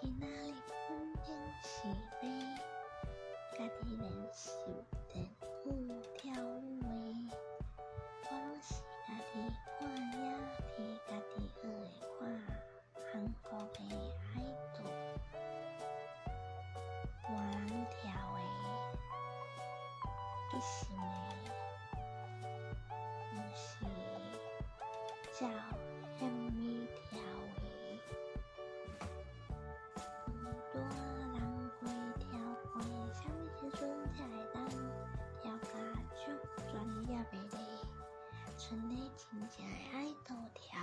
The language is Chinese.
今仔日风景是美，家己练手电舞跳舞的。我拢是家己看影片，家己学的看韩国的爱豆，换人跳的，一心的，毋是照。请点爱豆条。